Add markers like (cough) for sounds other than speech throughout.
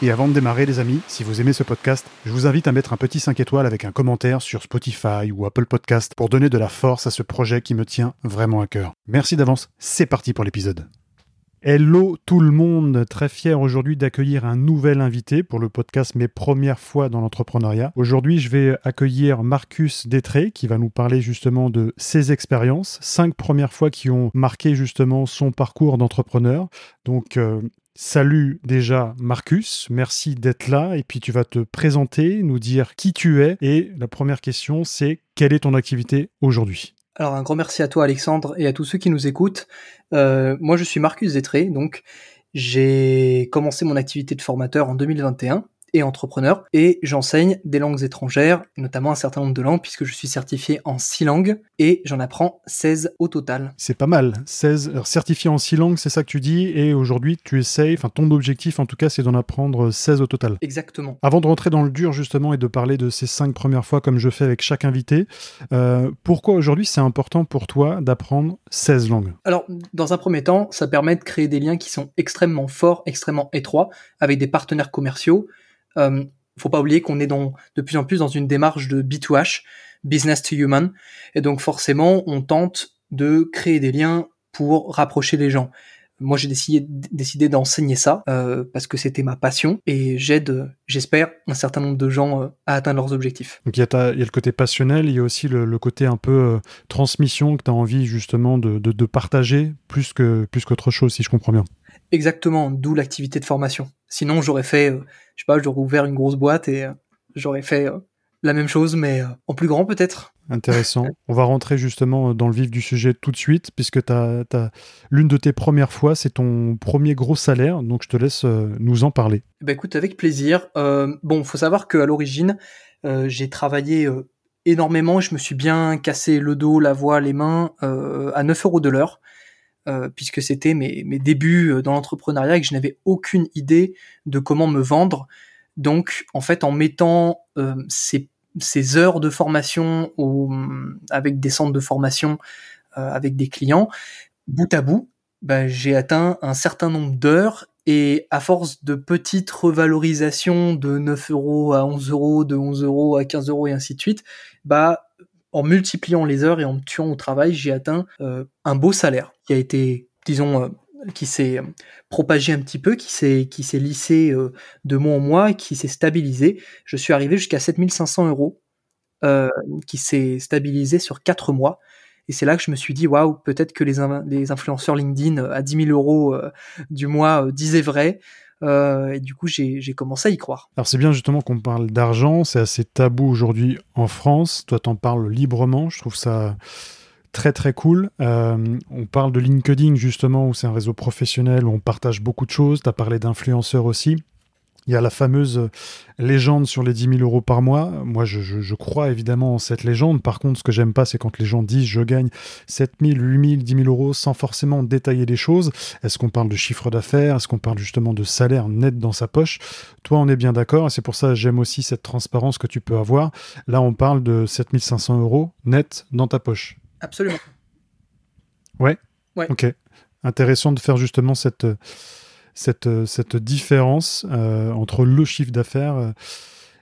et avant de démarrer, les amis, si vous aimez ce podcast, je vous invite à mettre un petit 5 étoiles avec un commentaire sur Spotify ou Apple Podcast pour donner de la force à ce projet qui me tient vraiment à cœur. Merci d'avance, c'est parti pour l'épisode. Hello tout le monde, très fier aujourd'hui d'accueillir un nouvel invité pour le podcast Mes premières fois dans l'entrepreneuriat. Aujourd'hui, je vais accueillir Marcus Détré qui va nous parler justement de ses expériences, cinq premières fois qui ont marqué justement son parcours d'entrepreneur. Donc euh, Salut déjà Marcus, merci d'être là. Et puis tu vas te présenter, nous dire qui tu es. Et la première question c'est quelle est ton activité aujourd'hui? Alors un grand merci à toi Alexandre et à tous ceux qui nous écoutent. Euh, moi je suis Marcus Zetré, donc j'ai commencé mon activité de formateur en 2021 et entrepreneur, et j'enseigne des langues étrangères, notamment un certain nombre de langues, puisque je suis certifié en 6 langues, et j'en apprends 16 au total. C'est pas mal, 16 certifié en 6 langues, c'est ça que tu dis, et aujourd'hui tu essayes, enfin ton objectif en tout cas, c'est d'en apprendre 16 au total. Exactement. Avant de rentrer dans le dur justement et de parler de ces 5 premières fois comme je fais avec chaque invité, euh, pourquoi aujourd'hui c'est important pour toi d'apprendre 16 langues? Alors, dans un premier temps, ça permet de créer des liens qui sont extrêmement forts, extrêmement étroits, avec des partenaires commerciaux, euh, faut pas oublier qu'on est dans, de plus en plus dans une démarche de B2H, business to human, et donc forcément on tente de créer des liens pour rapprocher les gens. Moi, j'ai décidé, décidé d'enseigner ça euh, parce que c'était ma passion et j'aide, j'espère, un certain nombre de gens euh, à atteindre leurs objectifs. Donc il y, a il y a le côté passionnel, il y a aussi le, côté un peu euh, transmission que tu as envie justement de, de, de, partager plus que plus qu'autre chose, si je comprends bien. Exactement, d'où l'activité de formation. Sinon, j'aurais fait, euh, je sais pas, j'aurais ouvert une grosse boîte et euh, j'aurais fait euh, la même chose, mais en plus grand peut-être. Intéressant. On va rentrer justement dans le vif du sujet tout de suite, puisque t'as, as, l'une de tes premières fois, c'est ton premier gros salaire, donc je te laisse nous en parler. Bah écoute, avec plaisir. Euh, bon, faut savoir qu'à l'origine, euh, j'ai travaillé énormément, je me suis bien cassé le dos, la voix, les mains à 9 euros de l'heure. Euh, puisque c'était mes, mes, débuts euh, dans l'entrepreneuriat et que je n'avais aucune idée de comment me vendre. Donc, en fait, en mettant euh, ces, heures de formation au, avec des centres de formation, euh, avec des clients, bout à bout, bah, j'ai atteint un certain nombre d'heures et à force de petites revalorisations de 9 euros à 11 euros, de 11 euros à 15 euros et ainsi de suite, bah en multipliant les heures et en me tuant au travail, j'ai atteint euh, un beau salaire qui a été, disons, euh, qui s'est propagé un petit peu, qui s'est qui lissé euh, de mois en mois, qui s'est stabilisé. Je suis arrivé jusqu'à 7500 euros, qui s'est stabilisé sur 4 mois. Et c'est là que je me suis dit, waouh, peut-être que les, les influenceurs LinkedIn à 10 000 euros du mois disaient vrai. Euh, et du coup, j'ai commencé à y croire. Alors c'est bien justement qu'on parle d'argent, c'est assez tabou aujourd'hui en France. Toi, t'en parles librement, je trouve ça très très cool. Euh, on parle de LinkedIn justement, où c'est un réseau professionnel, où on partage beaucoup de choses. Tu as parlé d'influenceurs aussi. Il y a la fameuse légende sur les 10 000 euros par mois. Moi, je, je, je crois évidemment en cette légende. Par contre, ce que j'aime pas, c'est quand les gens disent je gagne 7 000, 8 000, 10 000 euros sans forcément détailler les choses. Est-ce qu'on parle de chiffre d'affaires? Est-ce qu'on parle justement de salaire net dans sa poche? Toi, on est bien d'accord. Et c'est pour ça que j'aime aussi cette transparence que tu peux avoir. Là, on parle de 7 500 euros net dans ta poche. Absolument. Ouais. Ouais. Ok. Intéressant de faire justement cette cette, euh, cette différence euh, entre le chiffre d'affaires euh,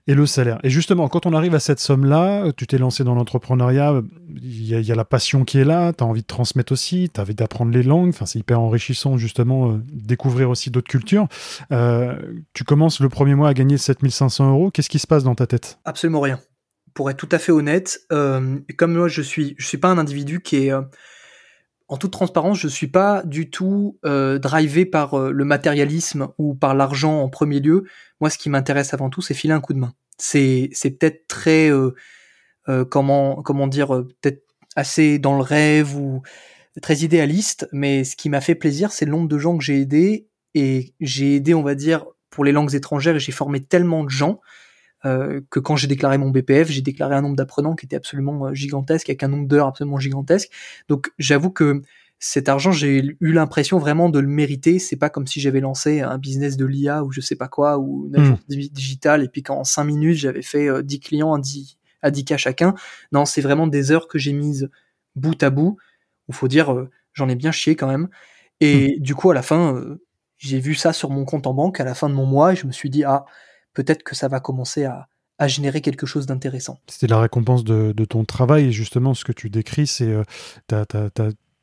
et le salaire. Et justement, quand on arrive à cette somme-là, tu t'es lancé dans l'entrepreneuriat, il y, a la passion qui est là, tu as envie de transmettre aussi, tu as envie d'apprendre les langues, enfin, c'est hyper enrichissant justement, découvrir aussi d'autres cultures. Tu commences le premier mois à gagner 7500 euros, qu'est-ce qui se passe dans ta tête? Absolument rien. Pour être tout à fait honnête, comme moi je suis, je suis pas un individu qui est en toute transparence, je suis pas du tout euh, drivé par euh, le matérialisme ou par l'argent en premier lieu. Moi, ce qui m'intéresse avant tout, c'est filer un coup de main. C'est c'est peut-être très euh, euh comment comment dire euh, peut-être assez dans le rêve ou très idéaliste, mais ce qui m'a fait plaisir, c'est le nombre de gens que j'ai aidés et j'ai aidé, on va dire, pour les langues étrangères et j'ai formé tellement de gens que quand j'ai déclaré mon BPF, j'ai déclaré un nombre d'apprenants qui était absolument gigantesque, avec un nombre d'heures absolument gigantesque. Donc j'avoue que cet argent, j'ai eu l'impression vraiment de le mériter. C'est pas comme si j'avais lancé un business de l'IA ou je sais pas quoi, ou une agence hmm. digitale, et puis qu'en 5 minutes, j'avais fait 10 clients à 10, à 10 cas chacun. Non, c'est vraiment des heures que j'ai mises bout à bout. Il faut dire, j'en ai bien chié quand même. Et hmm. du coup, à la fin, j'ai vu ça sur mon compte en banque à la fin de mon mois et je me suis dit, ah, peut-être que ça va commencer à, générer quelque chose d'intéressant. C'était la récompense de, ton travail et justement ce que tu décris, c'est euh,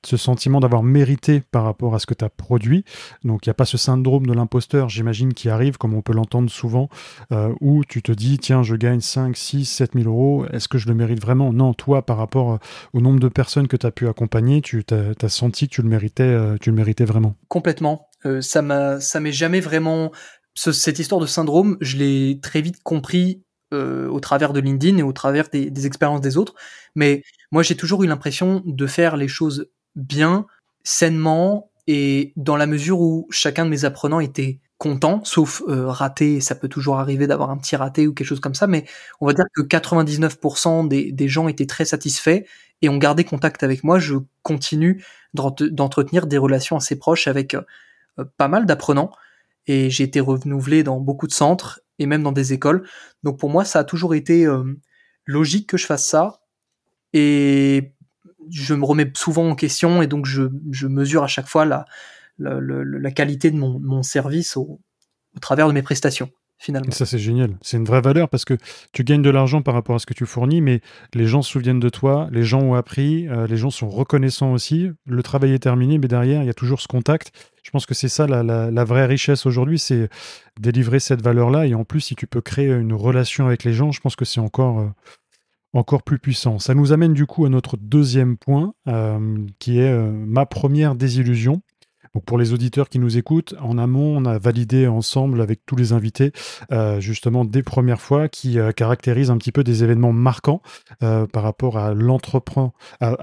ce sentiment d'avoir mérité par rapport à ce que tu as produit. Donc il n'y a pas ce syndrome de l'imposteur, j'imagine, qui arrive, comme on peut l'entendre souvent, euh, où tu te dis, tiens, je gagne 5, 6, 7 000 euros, est-ce que je le mérite vraiment? Non, toi, par rapport euh, au nombre de personnes que tu as pu accompagner, tu as, senti que tu le méritais, euh, tu le méritais vraiment. Complètement. ça m'a, ça m'est jamais vraiment... cette histoire de syndrome, je l'ai très vite compris au travers de LinkedIn et au travers des, des expériences des autres. Mais moi, j'ai toujours eu l'impression de faire les choses bien, sainement et dans la mesure où chacun de mes apprenants était content, sauf euh, raté, ça peut toujours arriver d'avoir un petit raté ou quelque chose comme ça, mais on va dire que 99% des, des, gens étaient très satisfaits et ont gardé contact avec moi. Je continue d'entretenir des relations assez proches avec euh, pas mal d'apprenants et j'ai été renouvelé dans beaucoup de centres et même dans des écoles. Donc pour moi, ça a toujours été euh, logique que je fasse ça. Et je me remets souvent en question et donc je, mesure à chaque fois la, la, qualité de mon, service au, travers de mes prestations. Ça c'est génial, c'est une vraie valeur parce que tu gagnes de l'argent par rapport à ce que tu fournis, mais les gens se souviennent de toi, les gens ont appris, euh, les gens sont reconnaissants aussi. Le travail est terminé, mais derrière il y a toujours ce contact. Je pense que c'est ça la, vraie richesse aujourd'hui, c'est délivrer cette valeur-là. Et en plus, si tu peux créer une relation avec les gens, je pense que c'est encore, euh, plus puissant. Ça nous amène du coup à notre deuxième point, euh, qui est ma première désillusion. Pour les auditeurs qui nous écoutent, en amont, on a validé ensemble avec tous les invités euh, justement des premières fois qui caractérisent un petit peu des événements marquants par rapport à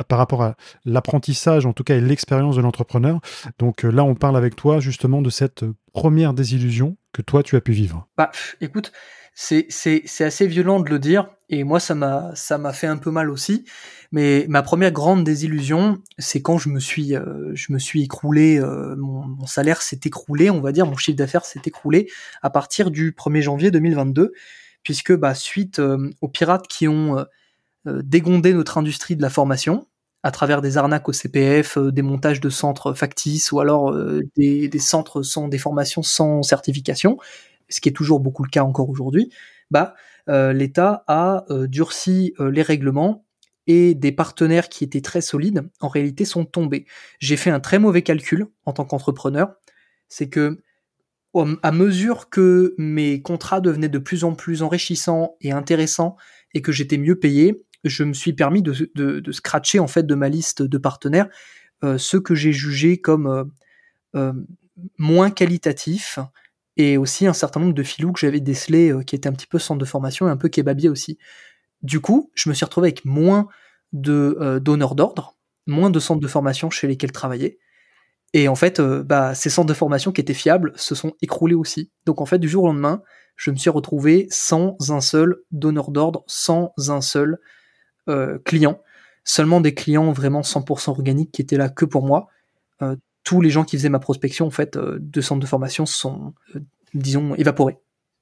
par rapport à l'apprentissage en tout cas et l'expérience de l'entrepreneur. Donc là, on parle avec toi justement de cette première désillusion que toi tu as pu vivre. Bah, écoute, c'est assez violent de le dire et moi ça m'a ça m'a fait un peu mal aussi. Mais ma première grande désillusion c'est quand je me suis euh, je me suis écroulé euh, mon, salaire s'est écroulé on va dire mon chiffre d'affaires s'est écroulé à partir du 1er janvier 2022 puisque bah suite euh, aux pirates qui ont dégondé notre industrie de la formation à travers des arnaques au CPF, des montages de centres factices ou alors des, des centres sans des formations sans certification, ce qui est toujours beaucoup le cas encore aujourd'hui, bah l'État a euh, durci euh, les règlements et des partenaires qui étaient très solides, en réalité, sont tombés. J'ai fait un très mauvais calcul en tant qu'entrepreneur, c'est que à mesure que mes contrats devenaient de plus en plus enrichissants et intéressants et que j'étais mieux payé, je me suis permis de, de, scratcher en fait de ma liste de partenaires ceux que j'ai jugés comme moins qualitatifs et aussi un certain nombre de filous que j'avais décelés euh, qui étaient un petit peu centre de formation et un peu kebabier aussi. Du coup, je me suis retrouvé avec moins de euh, donneurs d'ordre, moins de centres de formation chez lesquels travailler. Et en fait, euh, bah, ces centres de formation qui étaient fiables se sont écroulés aussi. Donc en fait, du jour au lendemain, je me suis retrouvé sans un seul donneur d'ordre, sans un seul client. Seulement des clients vraiment 100% organiques qui étaient là que pour moi tous les gens qui faisaient ma prospection en fait euh, de centres de formation sont, euh, disons, évaporés.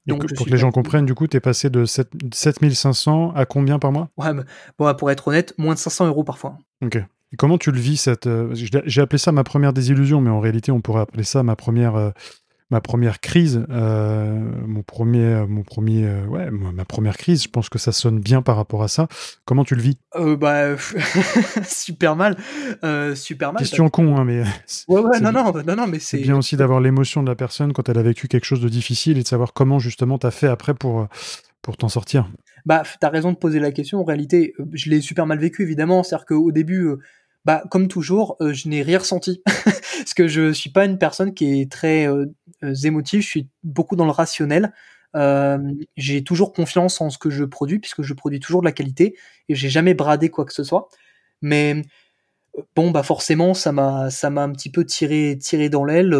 Donc, pour que les gens comprennent, du coup, tu es passé de 7, 7500 à combien par mois? Ouais, bon, pour être honnête, moins de 500 euros parfois. Ok. Et comment tu le vis cette euh, J'ai appelé ça ma première désillusion, mais en réalité, on pourrait appeler ça ma première ma première crise, euh, mon premier, mon premier, euh, ouais, ma première crise. Je pense que ça sonne bien par rapport à ça. Comment tu le vis? Euh, Bah (laughs) super mal, super mal. Question con, hein, mais. (laughs) Ouais, ouais, non, non, non, non, mais c'est. bien aussi d'avoir l'émotion de la personne quand elle a vécu quelque chose de difficile et de savoir comment justement t'as fait après pour pour t'en sortir. Bah, t'as raison de poser la question. En réalité, je l'ai super mal vécu évidemment. C'est-à-dire qu'au début bah comme toujours, euh, je n'ai rien ressenti (laughs) parce que je suis pas une personne qui est très euh, euh, émotive. Je suis beaucoup dans le rationnel. j'ai toujours confiance en ce que je produis puisque je produis toujours de la qualité et j'ai jamais bradé quoi que ce soit. Mais bon bah forcément ça m'a ça m'a un petit peu tiré tiré dans l'aile.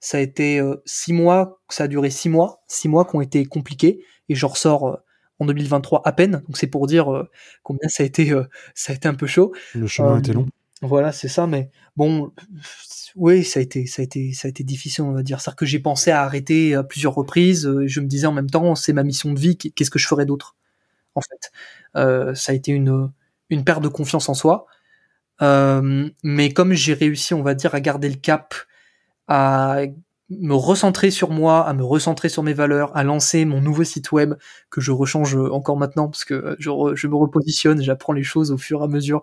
ça a été six mois, ça a duré six mois, six mois qui ont été compliqués et j'en ressors en 2023 à peine. Donc c'est pour dire euh, combien ça a été, euh, ça a été un peu chaud. Le chemin était long. Voilà, c'est ça. Mais bon, oui, ça a été, ça a été, ça a été difficile, on va dire. C'est que j'ai pensé à arrêter à plusieurs reprises. je me disais en même temps, c'est ma mission de vie. Qu'est-ce que je ferais d'autre, en fait Ça a été une une perte de confiance en soi. mais comme j'ai réussi, on va dire, à garder le cap, à me recentrer sur moi, à me recentrer sur mes valeurs, à lancer mon nouveau site web que je rechange encore maintenant parce que je, je me repositionne, j'apprends les choses au fur et à mesure.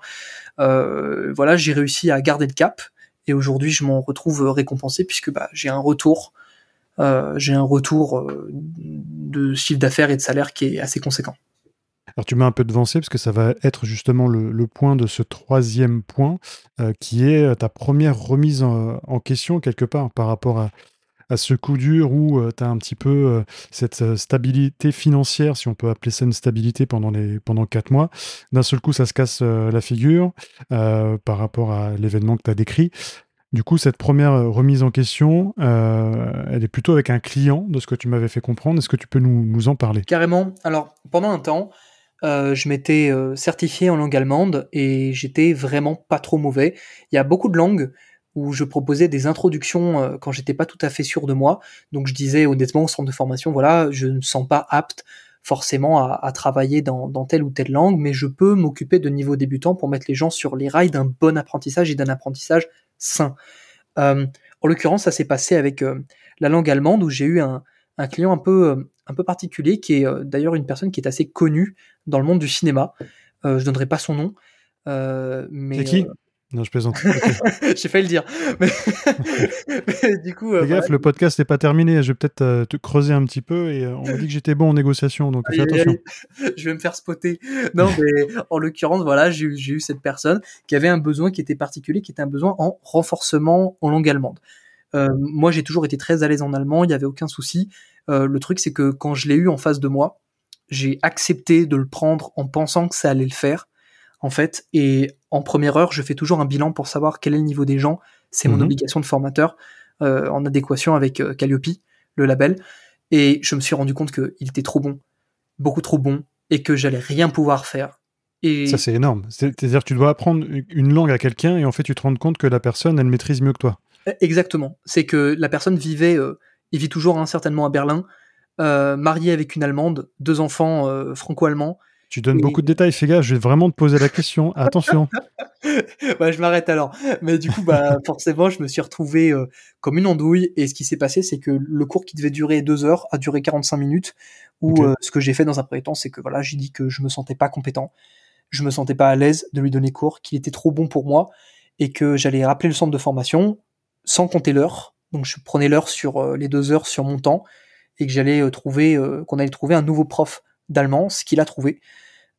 Euh, voilà, j'ai réussi à garder le cap et aujourd'hui je m'en retrouve récompensé puisque bah, j'ai un retour, euh, j'ai un retour euh, de chiffre d'affaires et de salaire qui est assez conséquent. Alors tu m'as un peu devancé parce que ça va être justement le, point de ce troisième point euh, qui est ta première remise en, question quelque part par rapport à, à ce coup dur où euh, tu as un petit peu euh, cette euh, stabilité financière, si on peut appeler ça une stabilité pendant les pendant quatre mois. D'un seul coup, ça se casse la figure par rapport à l'événement que tu as décrit. Du coup, cette première remise en question, elle est plutôt avec un client, de ce que tu m'avais fait comprendre. Est-ce que tu peux nous, nous, en parler? Carrément. Alors, pendant un temps, je m'étais certifié en langue allemande et j'étais vraiment pas trop mauvais. Il y a beaucoup de langues où je proposais des introductions euh, quand j'étais pas tout à fait sûr de moi. Donc je disais honnêtement au centre de formation, voilà, je ne sens pas apte forcément à, travailler dans, telle ou telle langue, mais je peux m'occuper de niveau débutant pour mettre les gens sur les rails d'un bon apprentissage et d'un apprentissage sain. Euh, en l'occurrence, ça s'est passé avec euh, la langue allemande où j'ai eu un, client un peu, un peu particulier qui est d'ailleurs une personne qui est assez connue dans le monde du cinéma. je donnerai pas son nom. mais, c'est qui? non, je plaisante. (laughs) J'ai failli le dire. (laughs) Mais, du coup. Euh, fais gaffe, le podcast n'est pas terminé. Je vais peut-être euh, te creuser un petit peu et euh, on m'a dit que j'étais bon en négociation, donc fais attention. (laughs) Je vais me faire spotter. Non, mais en l'occurrence, voilà, j'ai eu cette personne qui avait un besoin qui était particulier, qui était un besoin en renforcement en langue allemande. Moi, j'ai toujours été très à l'aise en allemand, il n'y avait aucun souci. le truc, c'est que quand je l'ai eu en face de moi, j'ai accepté de le prendre en pensant que ça allait le faire en fait. Et en première heure, je fais toujours un bilan pour savoir quel est le niveau des gens. C'est mon mhm. obligation de formateur euh, en adéquation avec euh, Calliope, le label. Et je me suis rendu compte qu'il était trop bon, beaucoup trop bon, et que j'allais rien pouvoir faire. Et... Ça, c'est énorme. C'est-à-dire tu dois apprendre une langue à quelqu'un et en fait, tu te rends compte que la personne, elle maîtrise mieux que toi. E, exactement. C'est que la personne vivait, euh, il vit toujours hein, certainement à Berlin, marié avec une Allemande, deux enfants franco-allemands, tu donnes beaucoup de détails, fais gaffe, je vais vraiment te poser la question. (laughs) Attention. bah, je m'arrête alors. Mais du coup, bah, (laughs) forcément, je me suis retrouvé euh, comme une andouille. Et ce qui s'est passé, c'est que le cours qui devait durer deux heures a duré 45 minutes. Ou euh, ce que j'ai fait dans un premier temps, c'est que voilà, j'ai dit que je me sentais pas compétent, je me sentais pas à l'aise de lui donner cours, qu'il était trop bon pour moi, et que j'allais rappeler le centre de formation sans compter l'heure. Donc je prenais l'heure sur euh, les deux heures sur mon temps, et que j'allais trouver, qu'on allait trouver un nouveau prof d'allemand, ce qu'il a trouvé.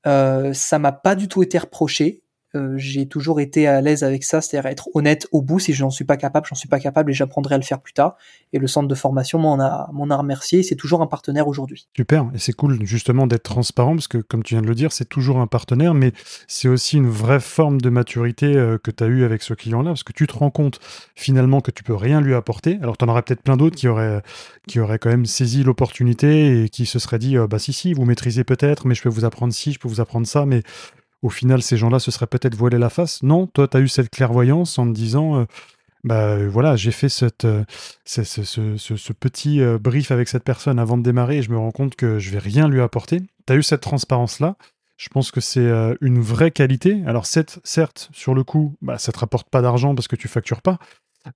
Euh, ça m'a pas du tout été reproché. Euh, j'ai toujours été à l'aise avec ça, c'est-à-dire être honnête au bout. Si je n'en suis pas capable, j'en suis pas capable et j'apprendrai à le faire plus tard. Et le centre de formation m'en a, m'en a remercié. C'est toujours un partenaire aujourd'hui. Super. Et c'est cool justement d'être transparent parce que, comme tu viens de le dire, c'est toujours un partenaire, mais c'est aussi une vraie forme de maturité euh, que tu as eu avec ce client-là parce que tu te rends compte finalement que tu peux rien lui apporter. Alors, tu en aurais peut-être plein d'autres qui auraient, qui auraient quand même saisi l'opportunité et qui se seraient dit, bah si, si, vous maîtrisez peut-être, mais je peux vous apprendre ci, je peux vous apprendre ça, mais au final, ces gens-là se seraient peut-être voilé la face. Non, toi, tu as eu cette clairvoyance en te disant, euh, bah euh, voilà, j'ai fait euh, ce, petit brief avec cette personne avant de démarrer et je me rends compte que je vais rien lui apporter. Tu as eu cette transparence-là. Je pense que c'est une vraie qualité. Alors, certes, sur le coup, bah, ça te rapporte pas d'argent parce que tu factures pas,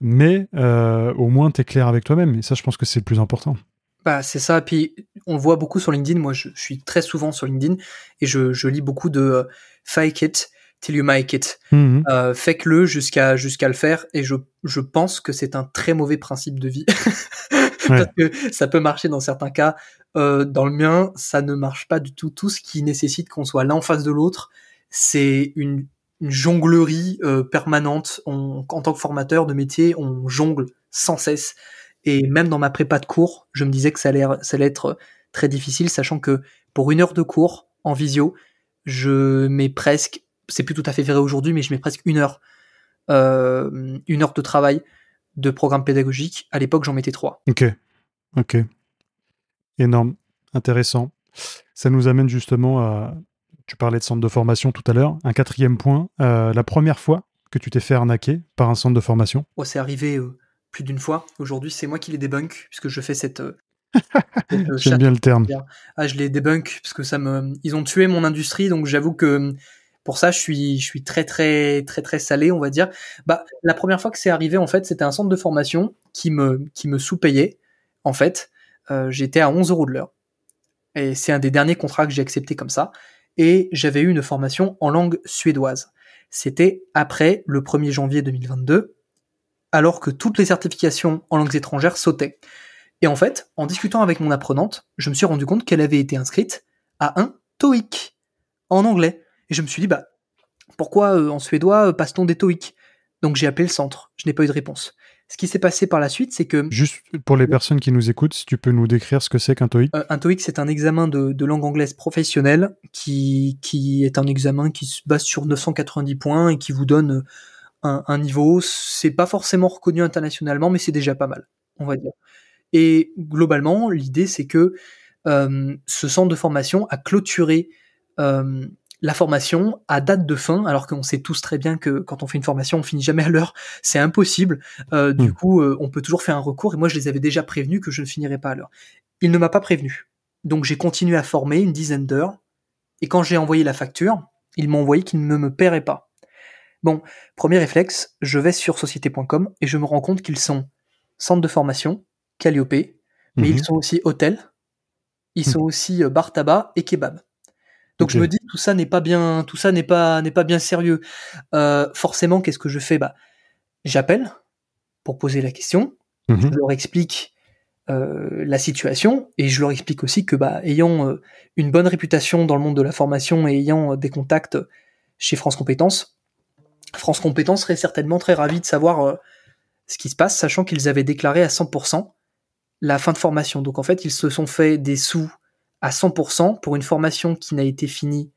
mais au moins, tu es clair avec toi-même. Et ça, je pense que c'est le plus important. Bah, c'est ça. Puis on le voit beaucoup sur LinkedIn. Moi, je, suis très souvent sur LinkedIn et je, je lis beaucoup de fake it till you make it. Mmh euh, fake-le jusqu'à jusqu'à le faire. Et je, je pense que c'est un très mauvais principe de vie. (laughs) Parce que ça peut marcher dans certains cas. Euh, dans le mien, ça ne marche pas du tout. Tout ce qui nécessite qu'on soit l'un en face de l'autre, c'est une, une, jonglerie euh, permanente. en tant que formateur de métier, on jongle sans cesse. Et même dans ma prépa de cours, je me disais que ça allait, ça allait être très difficile, sachant que pour une heure de cours en visio, je mets presque, c'est plus tout à fait vrai aujourd'hui, mais je mets presque une heure, euh, une heure de travail de programme pédagogique. À l'époque, j'en mettais trois. Ok, ok, énorme, intéressant. Ça nous amène justement à. Tu parlais de centre de formation tout à l'heure. Un quatrième point. la première fois que tu t'es fait arnaquer par un centre de formation oh, C'est arrivé plus d'une fois. Aujourd'hui, c'est moi qui les débunk, puisque je fais cette. (laughs) J'aime bien le terme. Ah, je les débunk, parce que ça me. Ils ont tué mon industrie, donc j'avoue que pour ça, je suis, je suis très, très, très, très salé, on va dire. Bah, la première fois que c'est arrivé, en fait, c'était un centre de formation qui me, qui me sous-payait. En fait, euh, j'étais à 11 euros de l'heure. Et c'est un des derniers contrats que j'ai accepté comme ça. Et j'avais eu une formation en langue suédoise. C'était après le 1er janvier 2022, alors que toutes les certifications en langues étrangères sautaient. Et en fait, en discutant avec mon apprenante, je me suis rendu compte qu'elle avait été inscrite à un TOEIC en anglais. Et je me suis dit, bah, pourquoi euh, en suédois euh, passe-t-on des TOEIC? Donc j'ai appelé le centre, je n'ai pas eu de réponse. Ce qui s'est passé par la suite, c'est que... Juste pour les personnes qui nous écoutent, si tu peux nous décrire ce que c'est qu'un TOEIC? Euh, Un TOEIC, c'est un examen de, langue anglaise professionnelle qui, qui est un examen qui se base sur 990 points et qui vous donne un, un niveau. C'est pas forcément reconnu internationalement, mais c'est déjà pas mal, on va dire. Et globalement, l'idée, c'est que ce centre de formation a clôturé la formation à date de fin, alors qu'on sait tous très bien que quand on fait une formation, on finit jamais à l'heure, c'est impossible. Euh, du hmm. coup, euh, on peut toujours faire un recours. Et moi, je les avais déjà prévenus que je ne finirais pas à l'heure. Il ne m'a pas prévenu. Donc, j'ai continué à former une dizaine d'heures. Et quand j'ai envoyé la facture, ils m'ont envoyé qu'il ne me paierait pas. Bon, premier réflexe, je vais sur société.com et je me rends compte qu'ils sont centre de formation, Calliope, mais ils mhm. sont aussi hôtel, ils hmm. sont aussi euh, bar tabac et kebab. Donc je me dis tout ça n'est pas bien, tout ça n'est pas n'est pas bien sérieux. Euh, forcément, qu'est-ce que je fais? Bah, j'appelle pour poser la question. Mhm. Je leur explique euh, la situation et je leur explique aussi que bah ayant euh, une bonne réputation dans le monde de la formation et ayant des contacts chez France Compétences, France Compétences serait certainement très ravi de savoir ce qui se passe, sachant qu'ils avaient déclaré à 100% la fin de formation. Donc en fait, ils se sont fait des sous à 100% pour une formation qui n'a été finie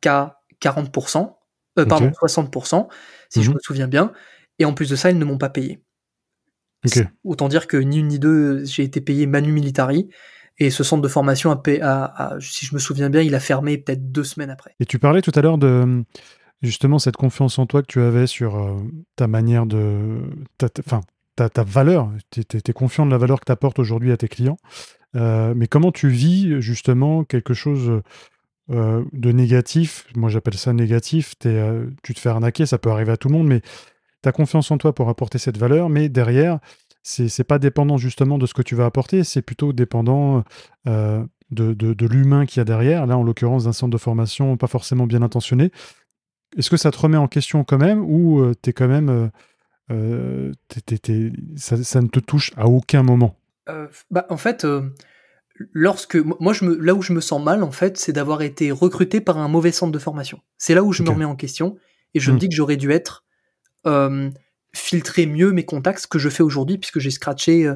qu'à 40%, euh, pardon, 60%, si je mhm. me souviens bien. Et en plus de ça, ils ne m'ont pas payé. Autant dire que ni une ni deux, j'ai été payé manu militari. Et ce centre de formation, a, si je me souviens bien, il a fermé peut-être deux semaines après. Et tu parlais tout à l'heure de justement cette confiance en toi que tu avais sur euh, ta manière de. Enfin, ta, ta, valeur. Tu es, confiant de la valeur que tu apportes aujourd'hui à tes clients. Euh, mais comment tu vis justement quelque chose euh, de négatif? Moi, j'appelle ça négatif. Tu te fais arnaquer, ça peut arriver à tout le monde, mais tu as confiance en toi pour apporter cette valeur. Mais derrière, c'est pas dépendant justement de ce que tu vas apporter, c'est plutôt dépendant de, de, l'humain qu'il y a derrière. Là, en l'occurrence, d'un centre de formation pas forcément bien intentionné. Est-ce que ça te remet en question quand même ou tu es quand même. ça, ça, ne te touche à aucun moment? Euh, bah, en fait, euh, lorsque moi je me, là où je me sens mal en fait, c'est d'avoir été recruté par un mauvais centre de formation. C'est là où je me remets en question et je me hmm. dis que j'aurais dû être euh, filtrer mieux mes contacts, ce que je fais aujourd'hui puisque j'ai scratché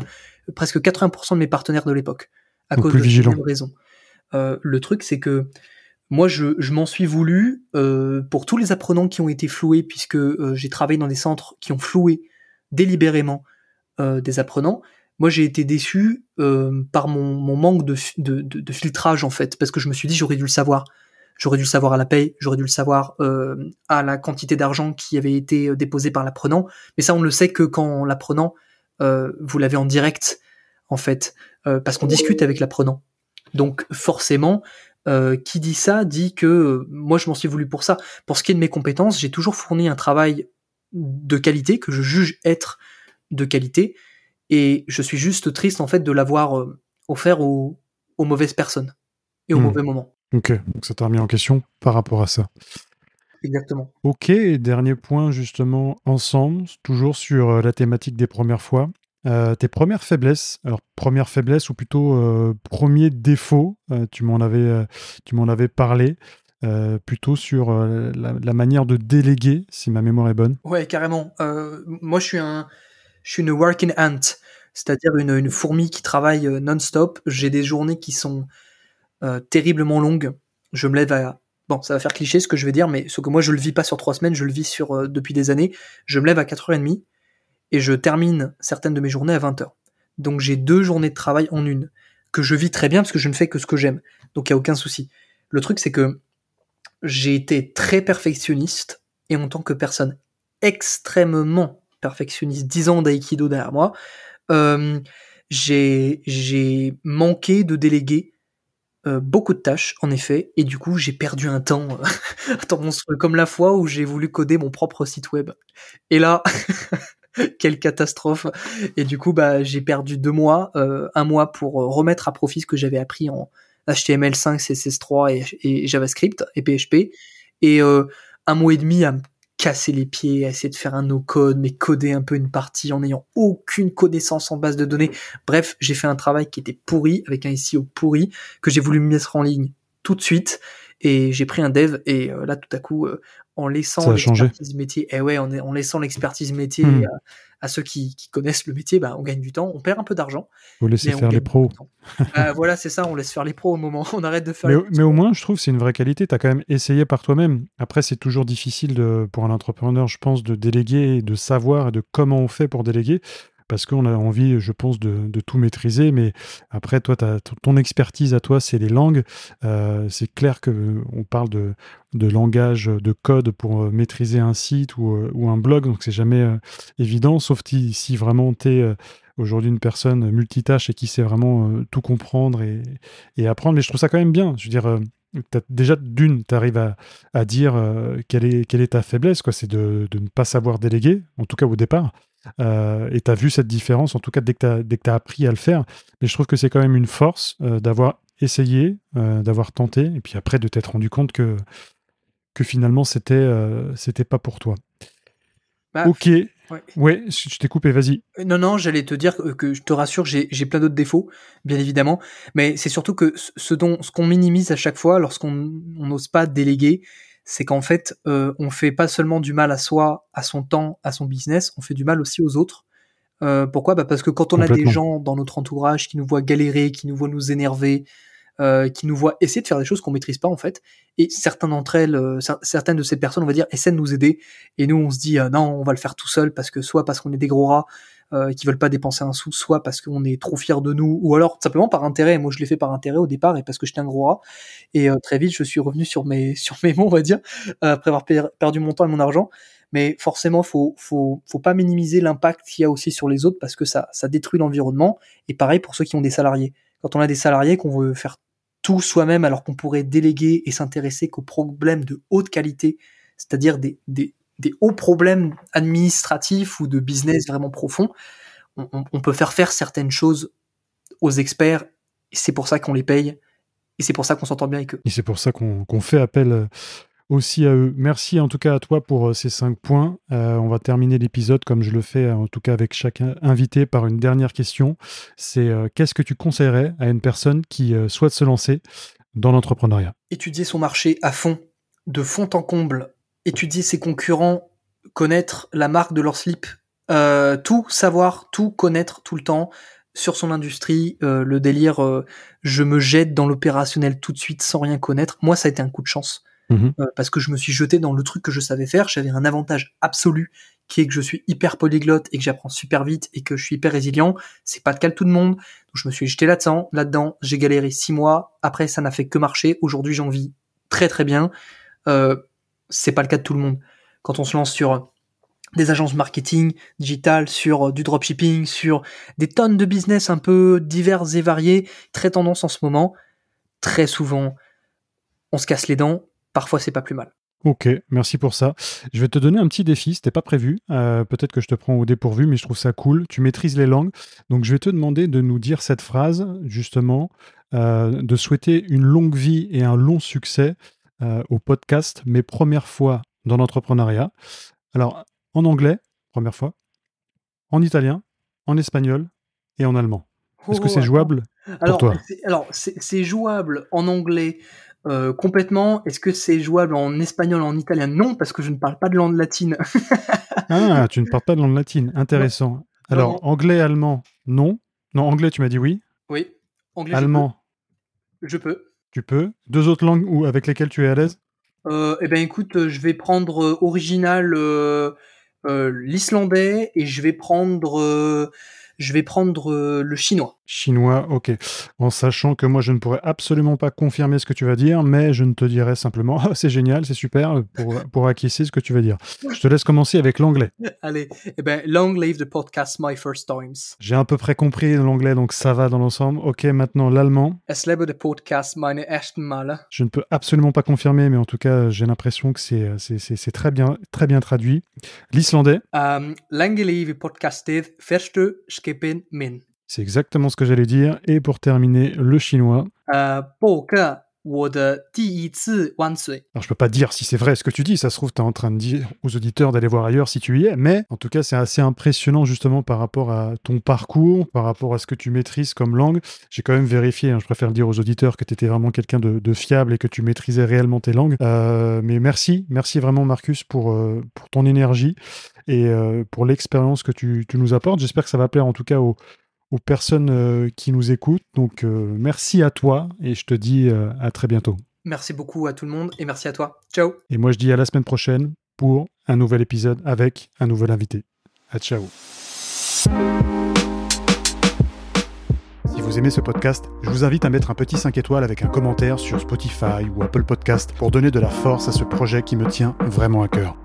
presque 80% de mes partenaires de l'époque à cause de raison. le truc c'est que moi, je, m'en suis voulu pour tous les apprenants qui ont été floués, puisque j'ai travaillé dans des centres qui ont floué délibérément des apprenants moi j'ai été déçu euh, par mon, manque de, de, filtrage en fait, parce que je me suis dit j'aurais dû le savoir. J'aurais dû le savoir à la paye, j'aurais dû le savoir euh, à la quantité d'argent qui avait été euh, déposé par l'apprenant. Mais ça, on ne le sait que quand l'apprenant, euh, vous l'avez en direct, en fait, euh, parce qu'on discute avec l'apprenant. Donc forcément, qui dit ça dit que moi je m'en suis voulu pour ça. Pour ce qui est de mes compétences, j'ai toujours fourni un travail de qualité que je juge être de qualité et je suis juste triste en fait de l'avoir euh, offert aux, mauvaises personnes et au hmm. mauvais moment. Ok, donc ça t'a remis en question par rapport à ça. Exactement. Ok, dernier point justement ensemble, toujours sur euh, la thématique des premières fois. Euh, tes premières faiblesses, alors première faiblesse ou plutôt premier défaut, tu m'en avais, avais parlé, plutôt sur la, manière de déléguer, si ma mémoire est bonne. Ouais, carrément. moi, je suis un, je suis une working ant, c'est-à-dire une, fourmi qui travaille euh, non-stop. J'ai des journées qui sont euh, terriblement longues. Je me lève à bon, ça va faire cliché ce que je vais dire, mais ce que moi je le vis pas sur trois semaines, je le vis sur euh, depuis des années. Je me lève à 4h30 et je termine certaines de mes journées à 20h. Donc j'ai deux journées de travail en une. que je vis très bien parce que je ne fais que ce que j'aime. Donc il y a aucun souci. Le truc c'est que j'ai été très perfectionniste et en tant que personne extrêmement perfectionniste, 10 ans d'aïkido derrière moi, euh, j'ai manqué de déléguer euh, beaucoup de tâches, en effet, et du coup j'ai perdu un temps, (laughs) euh, comme la fois où j'ai voulu coder mon propre site web. Et là, (laughs) (laughs) quelle catastrophe Et du coup, bah j'ai perdu deux mois, euh, un mois pour remettre à profit ce que j'avais appris en HTML5, CSS3 et, JavaScript et PHP, et un mois et demi à me casser les pieds, essayer de faire un no-code, mais coder un peu une partie en n'ayant aucune connaissance en base de données. Bref, j'ai fait un travail qui était pourri, avec un SEO pourri, que j'ai voulu mettre en ligne tout de suite. Et j'ai pris un dev, et euh, là, tout à coup, euh, en laissant l'expertise métier, et eh ouais, en, en laissant l'expertise métier hmm. à, ceux qui, connaissent le métier, bah, on gagne du temps, on perd un peu d'argent. Vous laissez faire les pros. Bah, (laughs) voilà, c'est ça, on laisse faire les pros au moment, (laughs) on arrête de faire. Mais, mais au moins, je trouve, c'est une vraie qualité. Tu as quand même essayé par toi-même. Après, c'est toujours difficile de, pour un entrepreneur, je pense, de déléguer, de savoir et de comment on fait pour déléguer parce qu'on a envie, je pense, de, tout maîtriser. Mais après, toi, ton expertise à toi, c'est les langues. Euh, c'est clair qu'on parle de, langage, de code pour euh, maîtriser un site ou, euh, un blog, donc c'est jamais évident, sauf si, vraiment tu es aujourd'hui une personne multitâche et qui sait vraiment tout comprendre et, apprendre. Mais je trouve ça quand même bien. Je veux dire, déjà d'une, tu arrives à, dire quelle, est, quelle est ta faiblesse, quoi. C'est de, de, ne pas savoir déléguer, en tout cas au départ. Euh, et tu as vu cette différence, en tout cas dès que tu as, appris à le faire. Mais je trouve que c'est quand même une force euh, d'avoir essayé, euh, d'avoir tenté, et puis après de t'être rendu compte que, que finalement c'était c'était pas pour toi. Bah, ok. Ouais, je t'ai coupé, vas-y. Non, non, j'allais te dire que, je te rassure, j'ai plein d'autres défauts, bien évidemment, mais c'est surtout que ce dont ce qu'on minimise à chaque fois lorsqu'on n'ose pas déléguer, c'est qu'en fait, euh, on fait pas seulement du mal à soi, à son temps, à son business, on fait du mal aussi aux autres. Euh, pourquoi? Bah Parce que quand on a des gens dans notre entourage qui nous voient galérer, qui nous voient nous énerver, euh, qui nous voient essayer de faire des choses qu'on maîtrise pas en fait, et certaines d'entre elles, euh, certaines de ces personnes, on va dire, essaient de nous aider, et nous on se dit non, on va le faire tout seul parce que soit parce qu'on est des gros rats, euh, qui veulent pas dépenser un sou, soit parce qu'on est trop fier de nous, ou alors simplement par intérêt. Moi, je l'ai fait par intérêt au départ et parce que j'étais un gros rat. Et euh, très vite, je suis revenu sur mes (laughs) sur mes mots, on va dire, après avoir perdu mon temps et mon argent. Mais forcément, faut faut faut pas minimiser l'impact qu'il y a aussi sur les autres parce que ça ça détruit l'environnement. Et pareil pour ceux qui ont des salariés. Quand on a des salariés qu'on veut faire tout soi-même alors qu'on pourrait déléguer et s'intéresser qu'aux problèmes de haute qualité, c'est-à-dire des, hauts problèmes administratifs ou de business vraiment profonds, on, peut faire faire certaines choses aux experts, c'est pour ça qu'on les paye, et c'est pour ça qu'on s'entend bien avec eux. Et c'est pour ça qu'on fait appel euh, aussi à eux. Merci en tout cas à toi pour euh, ces cinq points. Euh, on va terminer l'épisode comme je le fais en tout cas avec chaque invité par une dernière question. C'est qu'est-ce que tu conseillerais à une personne qui souhaite se lancer dans l'entrepreneuriat? Étudier son marché à fond, de fond en comble, étudier ses concurrents, connaître la marque de leur slip, euh, tout savoir, tout connaître tout le temps sur son industrie, euh, le délire euh, je me jette dans l'opérationnel tout de suite sans rien connaître. Moi, ça a été un coup de chance. Mhm. parce que je me suis jeté dans le truc que je savais faire. J'avais un avantage absolu qui est que je suis hyper polyglotte et que j'apprends super vite et que je suis hyper résilient. C'est pas le cas de tout le monde. Donc je me suis jeté là-dedans, là-dedans. J'ai galéré six mois. Après, ça n'a fait que marcher. Aujourd'hui, j'en vis très très bien. Euh, c'est pas le cas de tout le monde. Quand on se lance sur des agences marketing digital, sur euh, du dropshipping, sur des tonnes de business un peu divers et variés, très tendance en ce moment, très souvent, on se casse les dents, parfois c'est pas plus mal. Ok, merci pour ça. Je vais te donner un petit défi, c'était pas prévu. Euh, peut-être que je te prends au dépourvu, mais je trouve ça cool. Tu maîtrises les langues, donc je vais te demander de nous dire cette phrase, justement, euh, de souhaiter une longue vie et un long succès euh, au podcast Mes premières fois dans l'entrepreneuriat. Alors, en anglais, première fois, en italien, en espagnol et en allemand. Est-ce que c'est oh, jouable pour alors, toi? Alors, c'est jouable en anglais euh, complètement. Est-ce que c'est jouable en espagnol, en italien? Non, parce que je ne parle pas de langue latine. ah, tu ne parles pas de langue latine. Intéressant. Alors, anglais, allemand, non. Non, anglais, tu m'as dit oui. Oui. Anglais, allemand. Je peux. Tu peux. Deux autres langues ou avec lesquelles tu es à l'aise? Euh, Eh ben écoute, je vais prendre euh, original euh, l'islandais et je vais prendre Je vais prendre euh, le chinois. Chinois, ok. En sachant que moi, je ne pourrais absolument pas confirmer ce que tu vas dire, mais je ne te dirai simplement, oh, (laughs) c'est génial, c'est super, pour, pour acquiescer ce que tu vas dire. Je te laisse commencer avec l'anglais. (laughs) Allez, eh ben, long live the podcast My First Times. J'ai à peu près compris l'anglais, donc ça va dans l'ensemble. Ok, maintenant l'allemand. Es lebe the podcast meine ersten Male. Je ne peux absolument pas confirmer, mais en tout cas, j'ai l'impression que c'est, c'est, c'est, c'est très bien, très bien traduit. L'islandais. Um, lange lieve podcastet verste min. C'est exactement ce que j'allais dire. Et pour terminer, le chinois. Euh, alors, je peux pas dire si c'est vrai ce que tu dis, ça se trouve, tu es en train de dire aux auditeurs d'aller voir ailleurs si tu y es, mais en tout cas, c'est assez impressionnant justement par rapport à ton parcours, par rapport à ce que tu maîtrises comme langue. J'ai quand même vérifié, hein, je préfère dire aux auditeurs que tu étais vraiment quelqu'un de, fiable et que tu maîtrisais réellement tes langues. Euh, mais merci, merci vraiment Marcus pour, euh, ton énergie et euh, pour l'expérience que tu, tu, nous apportes. J'espère que ça va plaire en tout cas aux, aux personnes euh, qui nous écoutent. Donc euh, merci à toi et je te dis euh, à très bientôt. Merci beaucoup à tout le monde et merci à toi. Ciao. Et moi je dis à la semaine prochaine pour un nouvel épisode avec un nouvel invité. À ciao. Si vous aimez ce podcast, je vous invite à mettre un petit 5 étoiles avec un commentaire sur Spotify ou Apple Podcast pour donner de la force à ce projet qui me tient vraiment à cœur.